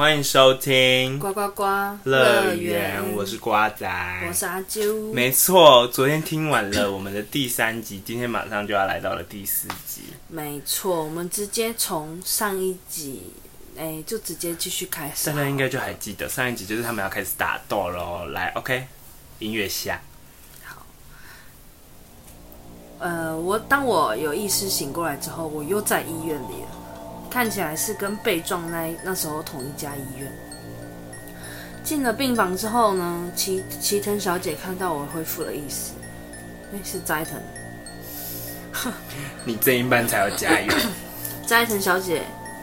欢迎收听呱呱呱乐园，我是瓜仔，我是阿啾。没错，昨天听完了我们的第三集，今天马上就要来到了第四集。没错，我们直接从上一集，哎，就直接继续开始。大家应该就还记得上一集就是他们要开始打斗喽。来，OK，音乐下。好。呃，我当我有意识醒过来之后，我又在医院里了。看起来是跟被撞那那时候同一家医院。进了病房之后呢，齐齐藤小姐看到我恢复了意识，那是斋藤。你这一班才要加油。斋藤小姐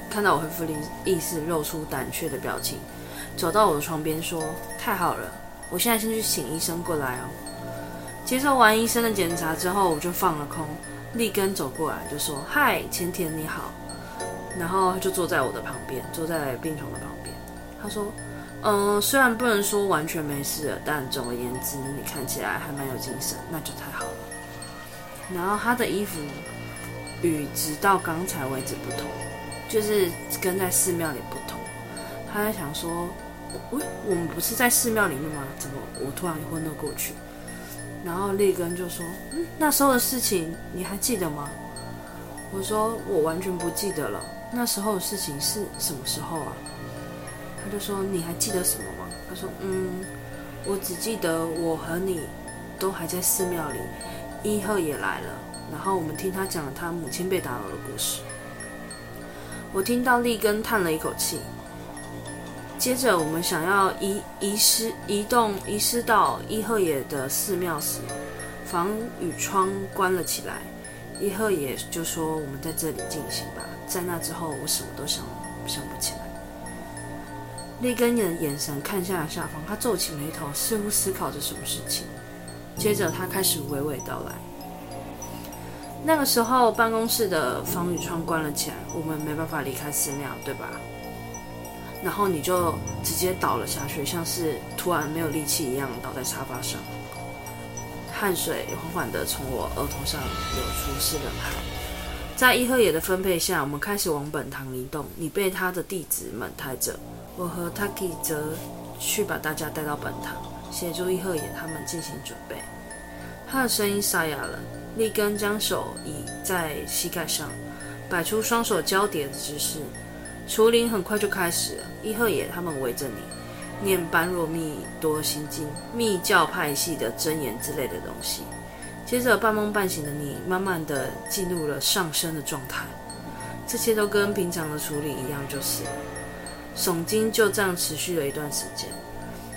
看到我恢复了意识，露出胆怯的表情，走到我的床边说：“太好了，我现在先去请医生过来哦。”接受完医生的检查之后，我就放了空。立根走过来就说：“嗨，前田你好。”然后他就坐在我的旁边，坐在病床的旁边。他说：“嗯、虽然不能说完全没事，但总而言之，你看起来还蛮有精神，那就太好了。”然后他的衣服与直到刚才为止不同，就是跟在寺庙里不同。他在想说：“喂，我们不是在寺庙里面吗？怎么我突然昏了过去？”然后立根就说：“嗯，那时候的事情你还记得吗？”我说：“我完全不记得了。”那时候的事情是什么时候啊？他就说，你还记得什么吗？他说，嗯，我只记得我和你都还在寺庙里，伊贺也来了，然后我们听他讲了他母亲被打扰的故事。我听到立根叹了一口气，接着我们想要移移失移动移失到伊贺野的寺庙时，房与窗关了起来。伊贺也就说：“我们在这里进行吧。”在那之后，我什么都想想不起来。立根眼眼神看向了下方，他皱起眉头，似乎思考着什么事情。接着，他开始娓娓道来：“那个时候，办公室的防雨窗关了起来，我们没办法离开寺庙，对吧？然后你就直接倒了下去，像是突然没有力气一样倒在沙发上。”汗水缓缓地从我额头上流出，是冷汗。在伊贺野的分配下，我们开始往本堂移动。你被他的弟子们抬着，我和 Taki 则去把大家带到本堂，协助伊贺野他们进行准备。他的声音沙哑了。立根将手倚在膝盖上，摆出双手交叠的姿势。除灵很快就开始了。伊贺野他们围着你。念般若蜜多心经、密教派系的真言之类的东西。接着半梦半醒的你，慢慢的进入了上升的状态。这些都跟平常的处理一样，就是耸肩就这样持续了一段时间。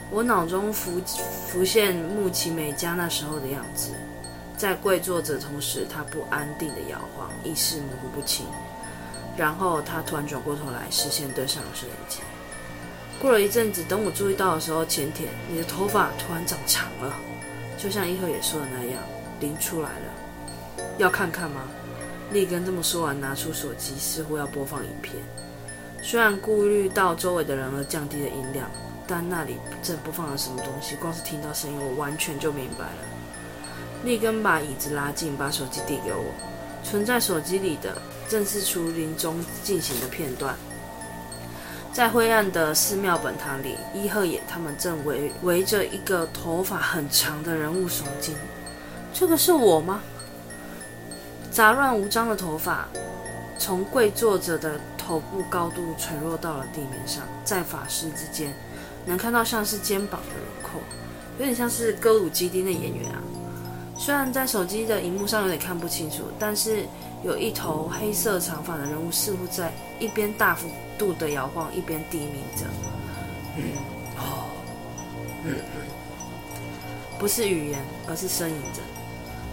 我脑中浮浮现木崎美嘉那时候的样子，在跪坐着同时，她不安定的摇晃，意识模糊不清。然后她突然转过头来，视线对上了摄影机。过了一阵子，等我注意到的时候，前田，你的头发突然长长了，就像一和也说的那样，灵出来了。要看看吗？立根这么说完，拿出手机，似乎要播放影片。虽然顾虑到周围的人而降低了音量，但那里正播放了什么东西，光是听到声音，我完全就明白了。立根把椅子拉近，把手机递给我。存在手机里的，正是除林中进行的片段。在灰暗的寺庙本堂里，伊贺野他们正围围着一个头发很长的人物诵经。这个是我吗？杂乱无章的头发从跪坐着的头部高度垂落到了地面上，在法师之间能看到像是肩膀的轮廓，有点像是歌舞伎町的演员啊。虽然在手机的荧幕上有点看不清楚，但是有一头黑色长发的人物似乎在一边大幅度的摇晃，一边低鸣着。嗯，哦，嗯，不是语言，而是呻吟着。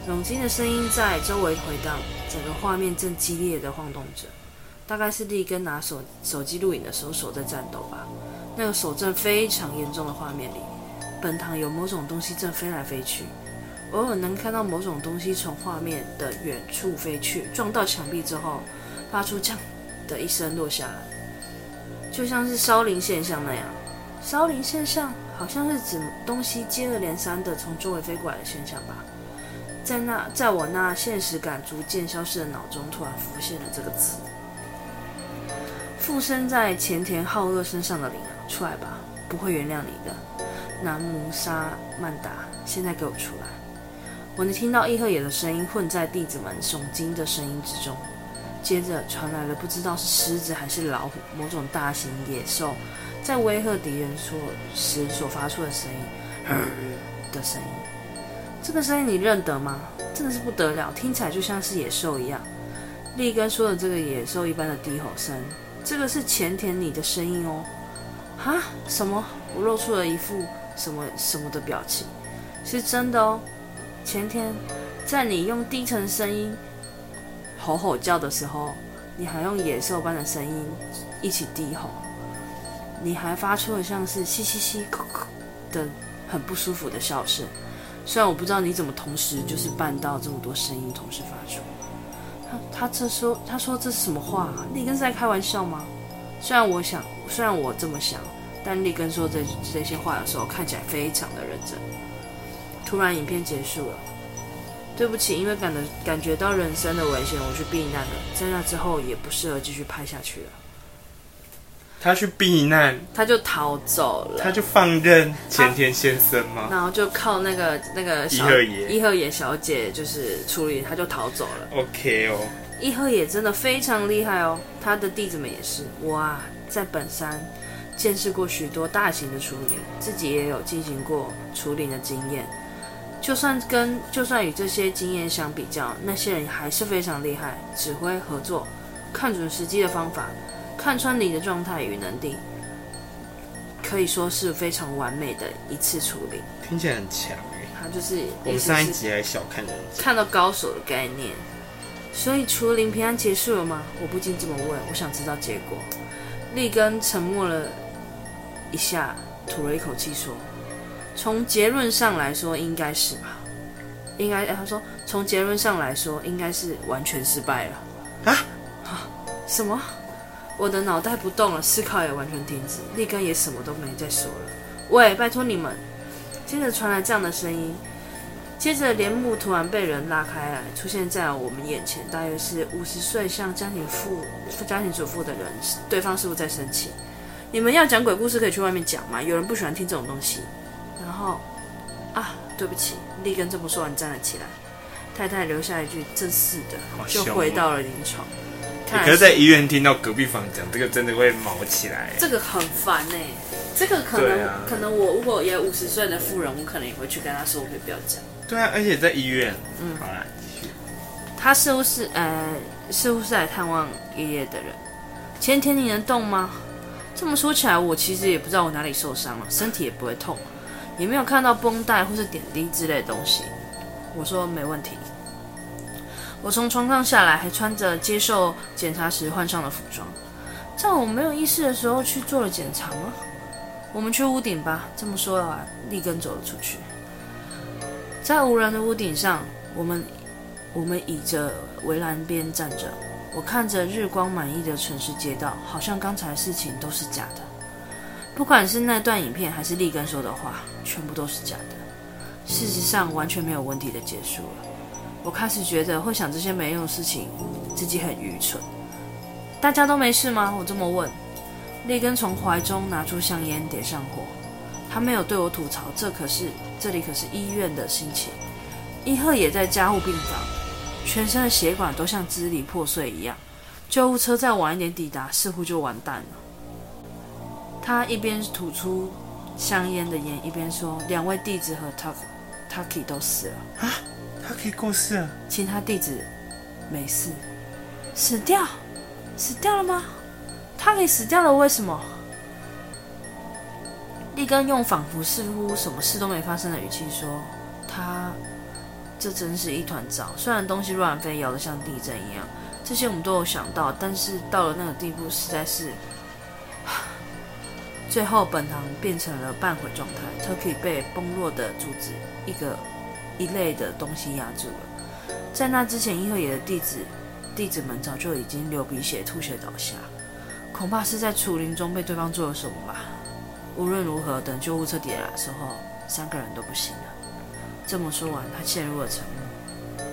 冗经的声音在周围回荡，整个画面正激烈的晃动着。大概是立根拿手手机录影的时候手在颤抖吧。那个手震非常严重的画面里，本堂有某种东西正飞来飞去，偶尔能看到某种东西从画面的远处飞去，撞到墙壁之后，发出这样的一声落下来。就像是烧灵现象那样，烧灵现象好像是指东西接二连三的从周围飞过来的现象吧。在那，在我那现实感逐渐消失的脑中，突然浮现了这个词。附身在前田浩二身上的灵啊，出来吧，不会原谅你的。南无沙曼达，现在给我出来！我能听到伊贺野的声音混在弟子们诵经的声音之中，接着传来了不知道是狮子还是老虎，某种大型野兽在威吓敌人所时所发出的声音，的声音。这个声音你认得吗？真的是不得了，听起来就像是野兽一样。立根说的这个野兽一般的低吼声，这个是前田你的声音哦。哈？什么？我露出了一副什么什么的表情，是真的哦。前田，在你用低沉声音吼吼叫的时候，你还用野兽般的声音一起低吼，你还发出了像是嘻嘻嘻、咳咳的很不舒服的笑声。虽然我不知道你怎么同时就是办到这么多声音同时发出。他他这说他说这是什么话啊？立根是在开玩笑吗？虽然我想，虽然我这么想，但立根说这这些话的时候看起来非常的认真。突然，影片结束了。对不起，因为感的感觉到人生的危险，我去避难了。在那之后，也不适合继续拍下去了。他去避难，他就逃走了，他就放任前田先生吗？然后就靠那个那个伊贺野伊贺野小姐就是处理，他就逃走了。OK 哦，伊贺野真的非常厉害哦，他的弟子们也是。哇，在本山见识过许多大型的处理，自己也有进行过处理的经验。就算跟就算与这些经验相比较，那些人还是非常厉害，指挥合作，看准时机的方法。看穿你的状态与能力，可以说是非常完美的一次处理。听起来很强哎，他就是我们上一集还小看人，看到高手的概念。所以除灵平安结束了吗？我不禁这么问，我想知道结果。立根沉默了一下，吐了一口气说：“从结论上来说，应该是吧？应该，他说从结论上来说，应该是完全失败了。啊啊？什么？”我的脑袋不动了，思考也完全停止，立根也什么都没再说了。喂，拜托你们！接着传来这样的声音，接着帘幕突然被人拉开来，出现在我们眼前，大约是五十岁像家庭妇、家庭主妇的人。对方是不是在生气？你们要讲鬼故事可以去外面讲吗？有人不喜欢听这种东西。然后啊，对不起，立根这么说完站了起来，太太留下一句“真是的”，就回到了临床。你可是在医院听到隔壁房讲这个，真的会毛起来。这个很烦哎，这个可能、啊、可能我如果也五十岁的妇人，我可能也会去跟他说，我可以不要讲。对啊，而且在医院。嗯，好啦，继续。他似乎是呃，似乎是来探望爷爷的人。前天你能动吗？这么说起来，我其实也不知道我哪里受伤了，身体也不会痛，也没有看到绷带或是点滴之类的东西。我说没问题。我从床上下来，还穿着接受检查时换上的服装，在我没有意识的时候去做了检查吗？我们去屋顶吧。这么说的话，立根走了出去。在无人的屋顶上，我们我们倚着围栏边站着，我看着日光满溢的城市街道，好像刚才的事情都是假的。不管是那段影片，还是立根说的话，全部都是假的。事实上，完全没有问题的结束了。我开始觉得会想这些没用的事情，自己很愚蠢。大家都没事吗？我这么问。立根从怀中拿出香烟，点上火。他没有对我吐槽，这可是这里可是医院的心情。伊贺也在加护病房，全身的血管都像支离破碎一样。救护车再晚一点抵达，似乎就完蛋了。他一边吐出香烟的烟，一边说：“两位弟子和 Taki 都死了。”啊？他可以过世了，其他弟子没事，死掉，死掉了吗？他给死掉了，为什么？立根用仿佛似乎什么事都没发生的语气说：“他，这真是一团糟。虽然东西乱飞，摇得像地震一样，这些我们都有想到，但是到了那个地步，实在是……最后本堂变成了半毁状态，Turkey 被崩落的柱子一个。”一类的东西压住了。在那之前，伊贺野的弟子弟子们早就已经流鼻血、吐血倒下，恐怕是在楚林中被对方做了什么吧。无论如何，等救护车抵达的时候，三个人都不行了。这么说完，他陷入了沉默。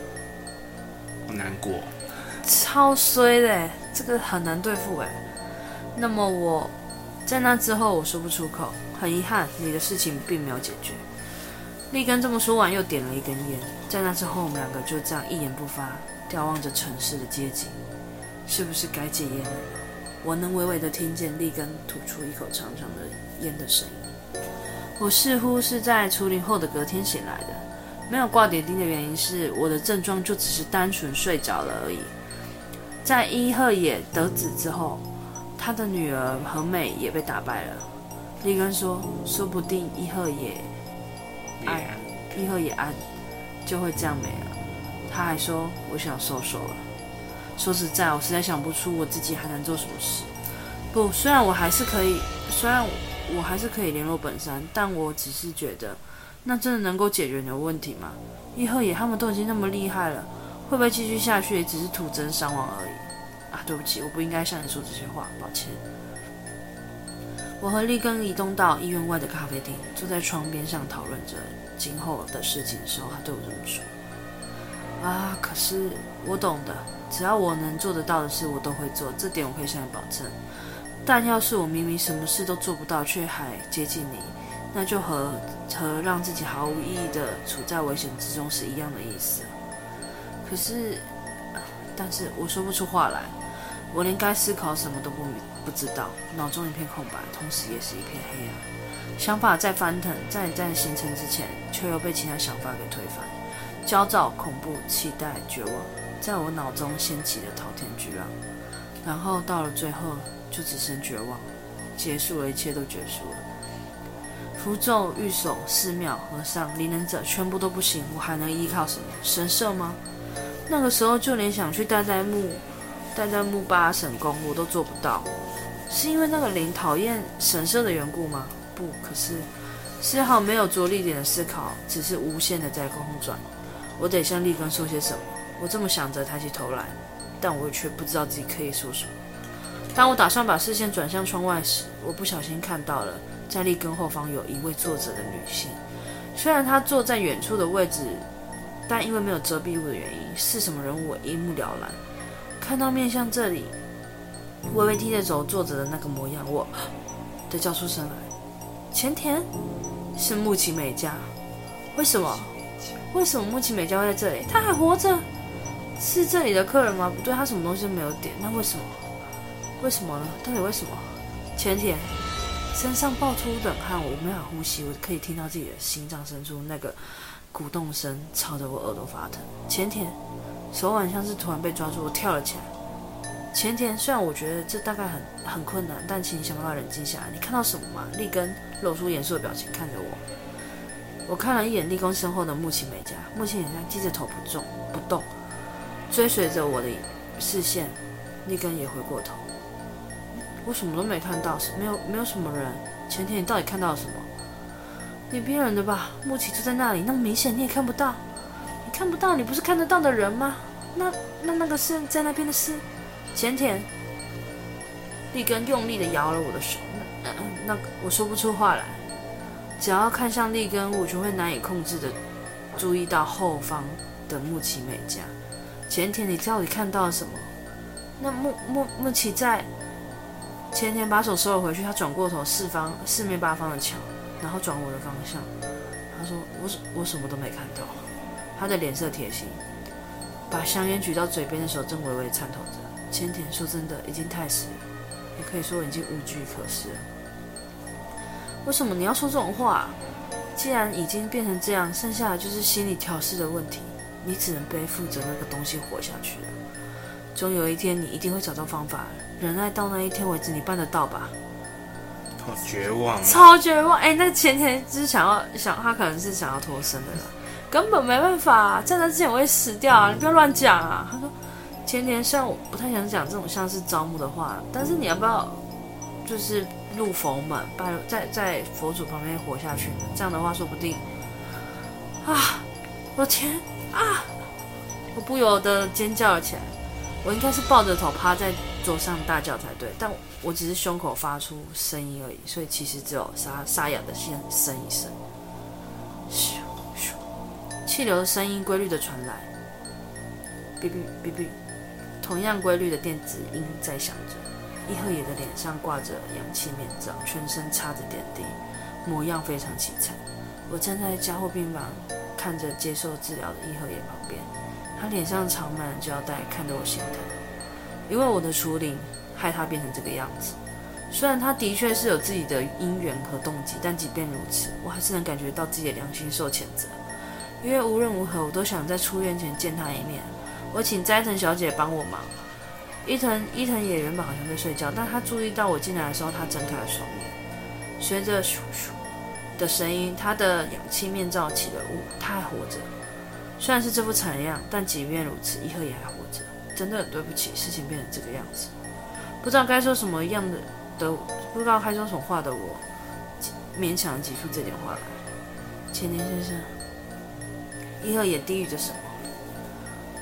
好难过，超衰的，这个很难对付哎。那么我在那之后我说不出口，很遗憾，你的事情并没有解决。利根这么说完，又点了一根烟。在那之后，我们两个就这样一言不发，眺望着城市的街景。是不是该戒烟？我能微微的听见利根吐出一口长长的烟的声音。我似乎是在除灵后的隔天醒来的，没有挂点滴的原因是我的症状就只是单纯睡着了而已。在伊贺野得子之后，他的女儿和美也被打败了。利根说，说不定伊贺也。安，伊贺也安，就会这样没了。他还说：“我想收手了。”说实在，我实在想不出我自己还能做什么事。不，虽然我还是可以，虽然我还是可以联络本山，但我只是觉得，那真的能够解决你的问题吗？伊贺也他们都已经那么厉害了，会不会继续下去也只是徒增伤亡而已？啊，对不起，我不应该向你说这些话，抱歉。我和立根移动到医院外的咖啡厅，坐在窗边上讨论着今后的事情的时候，他对我这么说：“啊，可是我懂的，只要我能做得到的事，我都会做，这点我可以向你保证。但要是我明明什么事都做不到，却还接近你，那就和和让自己毫无意义的处在危险之中是一样的意思。可是，但是我说不出话来。”我连该思考什么都不不知道，脑中一片空白，同时也是一片黑暗。想法在翻腾，在在形成之前，却又被其他想法给推翻。焦躁、恐怖、期待、绝望，在我脑中掀起了滔天巨浪。然后到了最后，就只剩绝望，结束了，一切都结束了。符咒、御守、寺庙、和尚、灵能者，全部都不行，我还能依靠什么？神社吗？那个时候，就连想去代代木。但在木巴神宫，我都做不到，是因为那个灵讨厌神社的缘故吗？不，可是丝毫没有着力点的思考，只是无限的在空转。我得向立根说些什么？我这么想着，抬起头来，但我却不知道自己可以说什么。当我打算把视线转向窗外时，我不小心看到了，在立根后方有一位坐着的女性。虽然她坐在远处的位置，但因为没有遮蔽物的原因，是什么人物我一目了然。看到面向这里，微微低着头坐着的那个模样，我的叫出声来。前田是木崎美嘉，为什么？为什么木崎美嘉会在这里？他还活着？是这里的客人吗？不对，他什么东西都没有点。那为什么？为什么呢？到底为什么？前田身上爆出冷汗，我没法呼吸，我可以听到自己的心脏深处那个鼓动声，吵得我耳朵发疼。前田。手腕像是突然被抓住，我跳了起来。前田，虽然我觉得这大概很很困难，但请你想办法冷静下来。你看到什么吗？立根露出严肃的表情看着我。我看了一眼利根身后的木崎美嘉，木崎美嘉低着头不动不动，追随着我的视线。立根也回过头。我什么都没看到，没有没有什么人。前田，你到底看到了什么？你骗人的吧？木崎就在那里，那么明显，你也看不到。看不到，你不是看得到的人吗？那那那个是在那边的是前田。利根用力的摇了我的手，那那，我说不出话来。只要看向利根，我就会难以控制的注意到后方的木崎美嘉。前田，你到底看到了什么？那木木木崎在前田把手收了回去，他转过头四方四面八方的瞧，然后转我的方向。他说：“我我什么都没看到。”他的脸色铁青，把香烟举到嘴边的时候正微微颤抖着。千田说：“真的，已经太迟了，也可以说已经无计可施了。为什么你要说这种话？既然已经变成这样，剩下的就是心理调试的问题。你只能背负着那个东西活下去了。终有一天，你一定会找到方法。忍耐到那一天为止，你办得到吧？”好绝望，超绝望！哎，那个前田就是想要想，他可能是想要脱身的了。根本没办法、啊，在之前我会死掉啊！你不要乱讲啊！他说：“前田，虽然我不太想讲这种像是招募的话，但是你要不要就是入佛门，拜在在佛祖旁边活下去？这样的话，说不定啊！我天啊！我不由得尖叫了起来。我应该是抱着头趴在桌上大叫才对，但我，只是胸口发出声音而已，所以其实只有沙沙哑的先声一声。气流的声音规律的传来，哔哔哔哔，同样规律的电子音在响着。伊贺野的脸上挂着氧气面罩，全身插着点滴，模样非常凄惨。我站在加护病房，看着接受治疗的伊贺野旁边，他脸上长满了胶带，看得我心疼。因为我的处理，害他变成这个样子。虽然他的确是有自己的因缘和动机，但即便如此，我还是能感觉到自己的良心受谴责。因为无论如何，我都想在出院前见他一面。我请斋藤小姐帮我忙。伊藤伊藤也原本好像在睡觉，但他注意到我进来的时候，他睁开了双眼。随着咻咻的声音，他的氧气面罩起了雾，他还活着。虽然是这副惨样，但即便如此，伊贺也还活着。真的很对不起，事情变成这个样子，不知道该说什么样的的，不知道该说什么话的我，勉强挤出这点话来。千年先生，伊贺也低语着什么，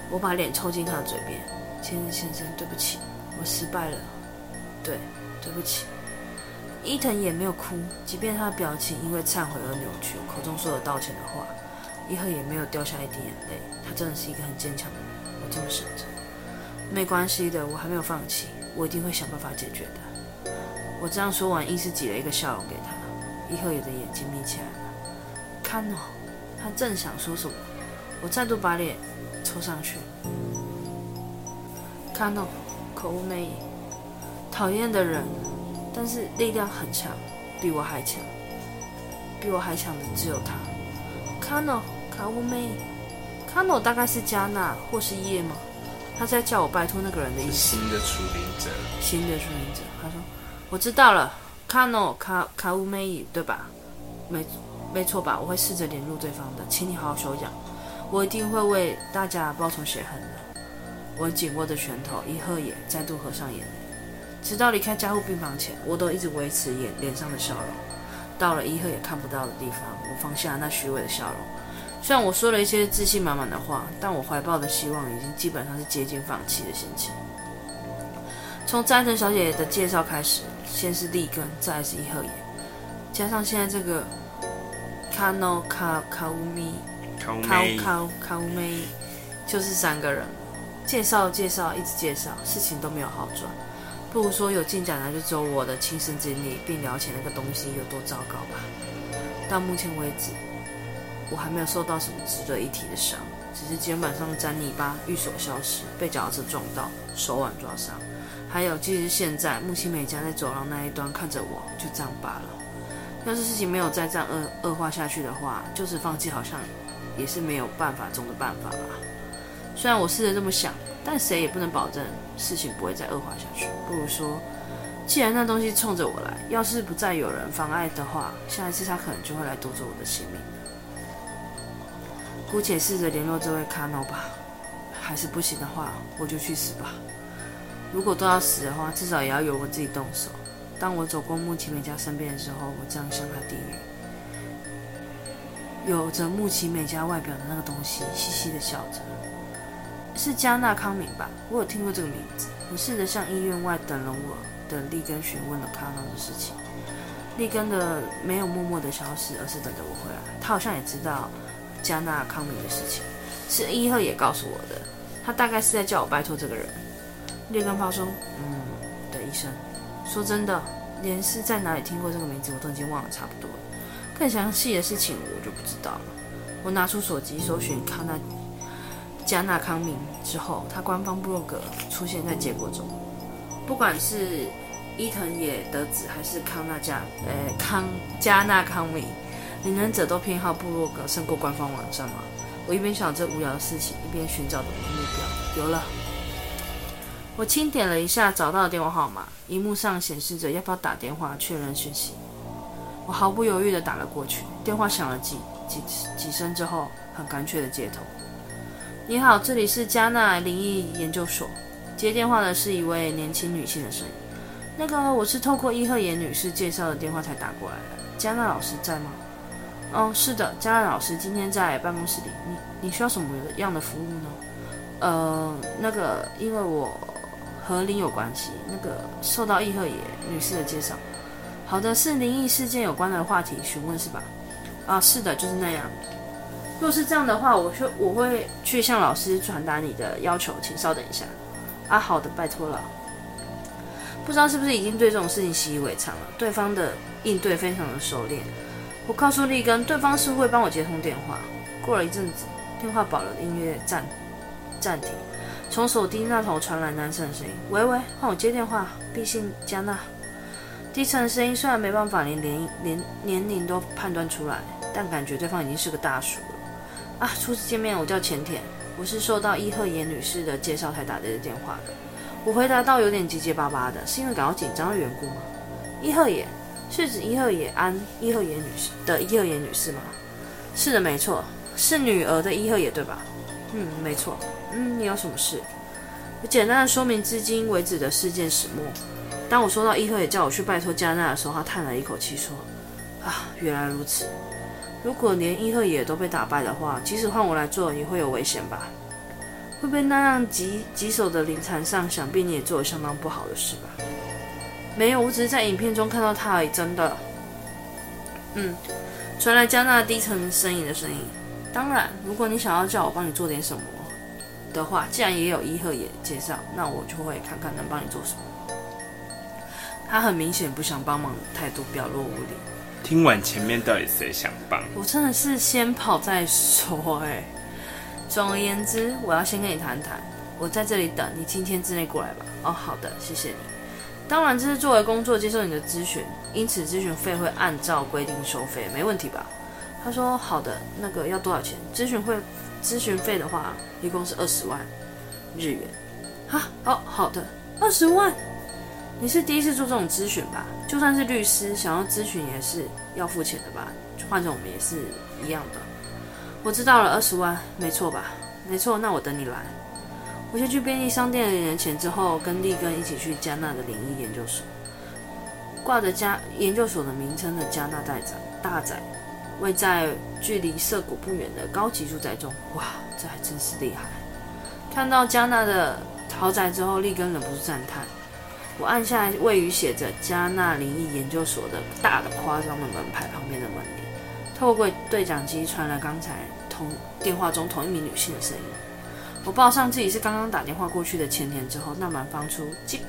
我把脸凑近他的嘴边。千年先生，对不起，我失败了。对，对不起。伊藤也没有哭，即便他的表情因为忏悔而扭曲，口中说了道歉的话，伊贺也没有掉下一滴眼泪。他真的是一个很坚强的人，我这么想着。没关系的，我还没有放弃，我一定会想办法解决的。我这样说完，硬是挤了一个笑容给他。伊贺也的眼睛眯起来了，看哦，他正想说什么，我再度把脸凑上去。看哦，可恶内，讨厌的人，但是力量很强，比我还强，比我还强的只有他。看哦，可恶内，看哦，大概是加纳或是叶吗？他在叫我拜托那个人的意思。新的处理者。新的处理者。他说：“我知道了，卡诺卡卡乌梅伊，对吧？没没错吧？我会试着联络对方的，请你好好休养。我一定会为大家报仇雪恨的。”我紧握着拳头，一贺也再度合上眼。直到离开加护病房前，我都一直维持眼脸上的笑容。到了一贺也看不到的地方，我放下那虚伪的笑容。虽然我说了一些自信满满的话，但我怀抱的希望已经基本上是接近放弃的心情。从斋藤小姐的介绍开始，先是利根，再是一贺也，加上现在这个卡诺卡卡乌米卡卡卡乌梅，就是三个人。介绍介绍，一直介绍，事情都没有好转。不如说有进展的，就只有我的亲身经历，并了解那个东西有多糟糕吧。到目前为止。我还没有受到什么值得一提的伤，只是肩膀上沾泥巴，寓所消失，被脚踏车撞到，手腕抓伤，还有，即使现在木崎美家在走廊那一端看着我，就这样罢了。要是事情没有再这样恶恶化下去的话，就是放弃，好像也是没有办法中的办法吧。虽然我试着这么想，但谁也不能保证事情不会再恶化下去。不如说，既然那东西冲着我来，要是不再有人妨碍的话，下一次他可能就会来夺走我的性命。姑且试着联络这位卡诺吧，还是不行的话，我就去死吧。如果都要死的话，至少也要由我自己动手。当我走过木崎美家身边的时候，我这样向他低语。有着木崎美嘉外表的那个东西，嘻嘻的笑着，是加纳康明吧？我有听过这个名字。我试着向医院外等了我的利根询问了卡诺的事情。利根的没有默默的消失，而是等着我回来。他好像也知道。加纳康明的事情是伊贺也告诉我的，他大概是在叫我拜托这个人。列根发说：“嗯，的医生。”说真的，连是在哪里听过这个名字，我都已经忘了差不多。更详细的事情我就不知道了。我拿出手机搜寻康纳加纳康明之后，他官方部落格出现在结果中。不管是伊藤野德子还是康纳加呃康加纳康明。领人者都偏好部落格胜过官方网站吗？我一边想着这无聊的事情，一边寻找着我的目标。有了，我轻点了一下，找到了电话号码，荧幕上显示着要不要打电话确认讯息。我毫不犹豫地打了过去，电话响了几几几声之后，很干脆地接通。你好，这里是加纳灵异研究所。接电话的是一位年轻女性的声音。那个，我是透过伊贺野女士介绍的电话才打过来的。加纳老师在吗？哦，是的，加纳老师今天在办公室里。你你需要什么样的服务呢？呃，那个，因为我和灵有关系，那个受到伊贺野女士的介绍。好的，是灵异事件有关的话题询问是吧？啊，是的，就是那样。若是这样的话，我会我会去向老师传达你的要求，请稍等一下。啊，好的，拜托了。不知道是不是已经对这种事情习以为常了。对方的应对非常的熟练。我告诉利根，对方是会帮我接通电话。过了一阵子，电话保留的音乐暂暂停，从手机那头传来男生的声音：“喂喂，换我接电话，毕姓加纳。”低沉的声音虽然没办法连连连年龄都判断出来，但感觉对方已经是个大叔了。啊，初次见面，我叫浅田，我是受到伊贺野女士的介绍才打这个电话的。我回答到有点结结巴巴的，是因为感到紧张的缘故吗？伊贺野是指伊贺野安伊贺野女士的伊贺野女士吗？是的，没错，是女儿的伊贺野对吧？嗯，没错。嗯，你有什么事？我简单的说明至今为止的事件始末。当我说到伊贺也叫我去拜托加纳的时候，他叹了一口气说：“啊，原来如此。如果连伊贺也都被打败的话，即使换我来做，也会有危险吧？会被那样棘棘手的灵蚕上，想必你也做了相当不好的事吧？没有，我只是在影片中看到他而已，真的。嗯，传来加纳低沉呻吟的声音。当然，如果你想要叫我帮你做点什么的话，既然也有伊贺也介绍，那我就会看看能帮你做什么。”他很明显不想帮忙，态度表露无礼。听完前面到底谁想帮？我真的是先跑再说哎、欸。总而言之，我要先跟你谈谈。我在这里等你，今天之内过来吧。哦，好的，谢谢你。当然，这是作为工作接受你的咨询，因此咨询费会按照规定收费，没问题吧？他说好的。那个要多少钱？咨询费咨询费的话，一共是二十万日元。哈，哦，好的，二十万。你是第一次做这种咨询吧？就算是律师，想要咨询也是要付钱的吧？换成我们也是一样的。我知道了，二十万，没错吧？没错，那我等你来。我先去便利商店领了钱之后，跟利根一起去加纳的灵异研究所。挂着加研究所的名称的加纳大宅，大宅位在距离涩谷不远的高级住宅中。哇，这还真是厉害！看到加纳的豪宅之后，利根忍不住赞叹。我按下位于写着加纳灵异研究所的大的夸张的门牌旁边的门铃，透过对讲机传来刚才同电话中同一名女性的声音。我报上自己是刚刚打电话过去的前田之后，那门放出“叽”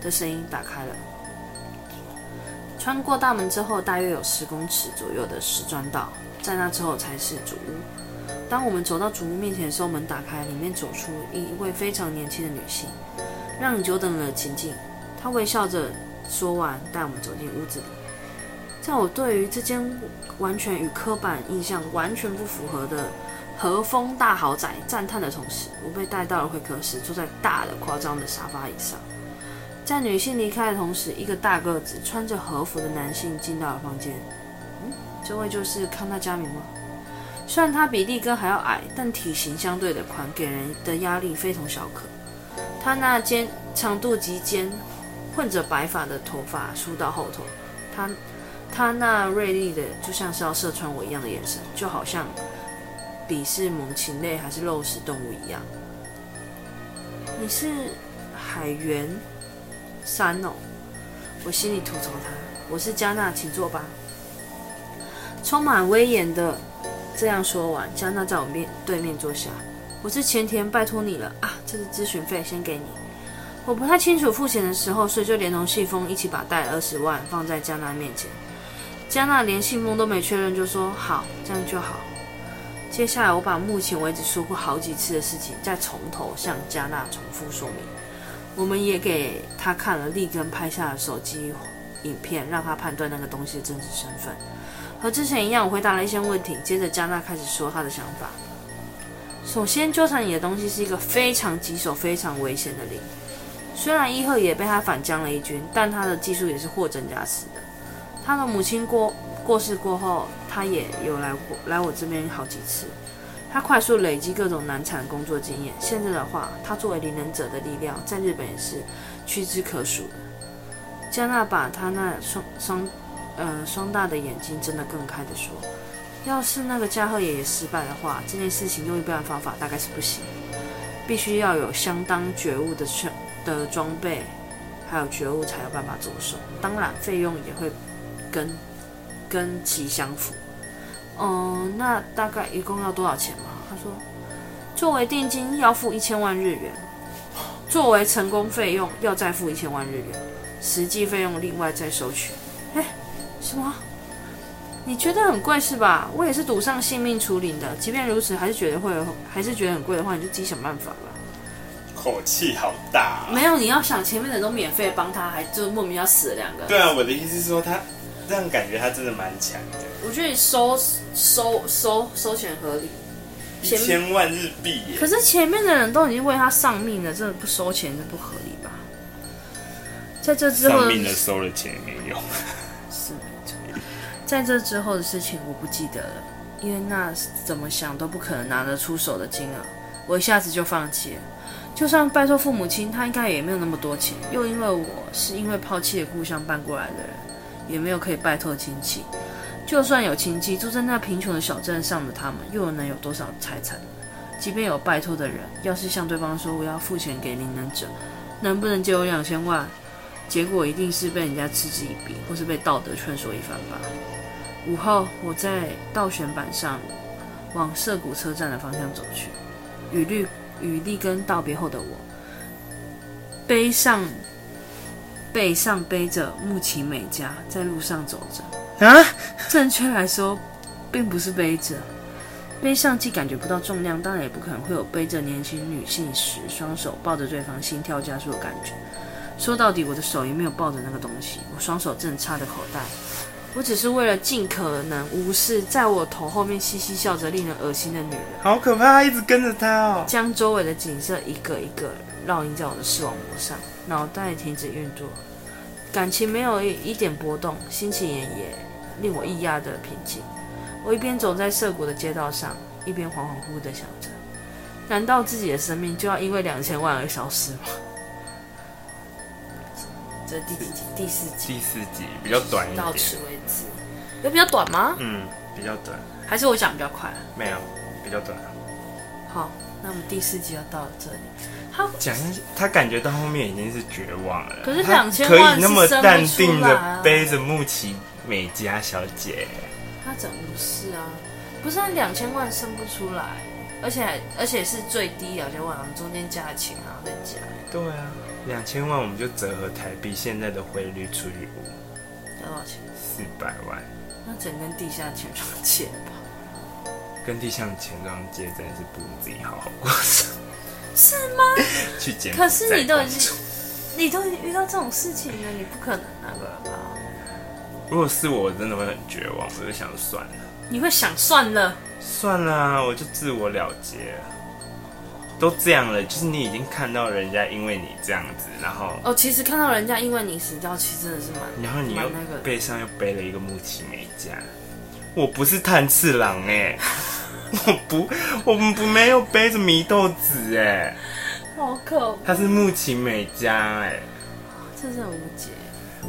的声音打开了。穿过大门之后，大约有十公尺左右的石砖道，在那之后才是主屋。当我们走到主屋面前的时候，门打开，里面走出一位非常年轻的女性，让你久等了情境。他微笑着说完，带我们走进屋子里。在我对于这间完全与刻板印象完全不符合的和风大豪宅赞叹的同时，我被带到了会客室，坐在大的夸张的沙发椅上。在女性离开的同时，一个大个子穿着和服的男性进到了房间。嗯，这位就是康纳加明吗？虽然他比利哥还要矮，但体型相对的宽，给人的压力非同小可。他那肩长度及肩。混着白发的头发梳到后头，他他那锐利的就像是要射穿我一样的眼神，就好像鄙视猛禽类还是肉食动物一样。你是海员三哦，我心里吐槽他。我是加纳，请坐吧。充满威严的这样说完，加纳在我面对面坐下。我是前田，拜托你了啊，这是咨询费，先给你。我不太清楚付钱的时候，所以就连同信封一起把带二十万放在加纳面前。加纳连信封都没确认就说好，这样就好。接下来我把目前为止说过好几次的事情再从头向加纳重复说明。我们也给他看了立根拍下的手机影片，让他判断那个东西的真实身份。和之前一样，我回答了一些问题。接着加纳开始说他的想法。首先，纠缠你的东西是一个非常棘手、非常危险的灵。虽然伊贺也被他反将了一军，但他的技术也是货真价实的。他的母亲过过世过后，他也有来过来我这边好几次。他快速累积各种难产工作经验。现在的话，他作为灵能者的力量，在日本也是屈指可数的。加纳把他那双双呃双大的眼睛睁得更开的说：“要是那个加贺爷爷失败的话，这件事情用一般方法大概是不行，必须要有相当觉悟的。”的装备还有觉悟才有办法着手，当然费用也会跟跟其相符。嗯，那大概一共要多少钱吗？他说，作为定金要付一千万日元，作为成功费用要再付一千万日元。实际费用另外再收取。哎，什么？你觉得很贵是吧？我也是赌上性命处理的。即便如此，还是觉得会，还是觉得很贵的话，你就自己想办法吧。口气好大、啊。没有，你要想前面的人都免费帮他，还就莫名要死了两个。对啊，我的意思是说，他这样感觉他真的蛮强的。我觉得你收收收收钱合理。一千万日币耶！可是前面的人都已经为他丧命了，真的不收钱就不合理吧？在这之后，丧命的收了钱也没用。是没错。在这之后的事情我不记得了，因为那怎么想都不可能拿得出手的金额，我一下子就放弃了。就算拜托父母亲，他应该也没有那么多钱。又因为我是因为抛弃了故乡搬过来的人，也没有可以拜托亲戚。就算有亲戚住在那贫穷的小镇上的他们，又能有多少财产？即便有拜托的人，要是向对方说我要付钱给灵能者，能不能借我两千万？结果一定是被人家嗤之以鼻，或是被道德劝说一番吧。午后，我在倒悬板上往涩谷车站的方向走去，与绿与立根道别后的我，背上背上背着木崎美嘉，在路上走着。啊，正确来说，并不是背着，背上既感觉不到重量，当然也不可能会有背着年轻女性时双手抱着对方心跳加速的感觉。说到底，我的手也没有抱着那个东西，我双手正插着口袋。我只是为了尽可能无视在我头后面嘻嘻笑着、令人恶心的女人。好可怕，一直跟着她哦。将周围的景色一个一个烙印在我的视网膜上，脑袋停止运作，感情没有一一点波动，心情也也。令我异样的平静。我一边走在涩谷的街道上，一边恍恍惚惚的想着：难道自己的生命就要因为两千万而消失吗？这第几集？第四集。第四集比较短一点。到此为止。有比较短吗？嗯，比较短。还是我讲比较快？没有，比较短。好，那我们第四集就到这里。他讲一，他感觉到后面已经是绝望了。可是两千万可以那么淡定的背着木崎。美嘉小姐，他怎么不是啊？不是，两千万生不出来，而且而且是最低两千万，我们中间加钱然后再加。对啊，两千万我们就折合台币现在的汇率除以五，要多少钱？四百万。那整跟地下钱庄借吧？跟地下钱庄借真的是不如自己好好过生，是吗？去捡。可是你都已经，你都已经遇到这种事情了，你不可能那个吧？如果是我，我真的会很绝望，我就想算了。你会想算了？算了啊，我就自我了结了。都这样了，就是你已经看到人家因为你这样子，然后哦，其实看到人家因为你死掉，其实真的是蛮……然后你又背上又背了一个木崎美嘉，我不是炭治郎哎，我不，我们不没有背着祢豆子哎，好可怕。他是木崎美嘉哎，这是很无解。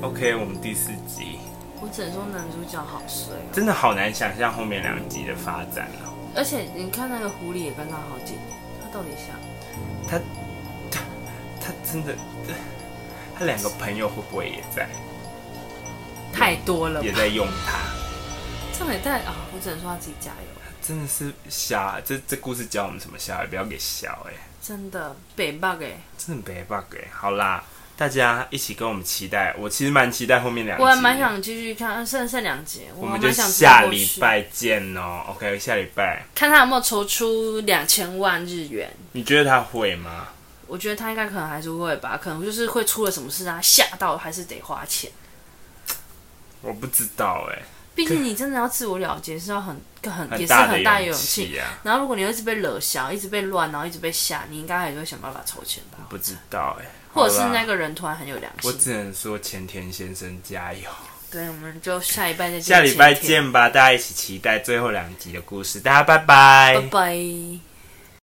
OK，我们第四集。我只能说男主角好衰，喔，真的好难想象后面两集的发展哦。而且你看那个狐狸也跟他好几年，他到底想他他他真的，他两个朋友会不会也在？太多了，也在用他。这样也在啊，喔！我只能说他自己加油。真的是瞎，这这故事教我们什么瞎？不要给笑哎。真的北 bug 哎，真的北 bug 哎。好啦。大家一起跟我们期待，我其实蛮期待后面两集。我还蛮想继续看，剩剩两集，我们就下礼拜见哦。OK，下礼拜看他有没有筹出两千万日元。你觉得他会吗？我觉得他应该可能还是会吧，可能就是会出了什么事让他吓到，还是得花钱。我不知道哎、欸。毕竟你真的要自我了结，是要很很也是很大的勇气啊。然后如果你一直被惹笑，一直被乱，然后一直被吓，你应该还是会想办法筹钱吧？不知道哎、欸。或者是那个人突然很有良心，我只能说前田先生加油。对，我们就下礼拜再见。下礼拜见吧，大家一起期待最后两集的故事。大家拜拜，拜拜。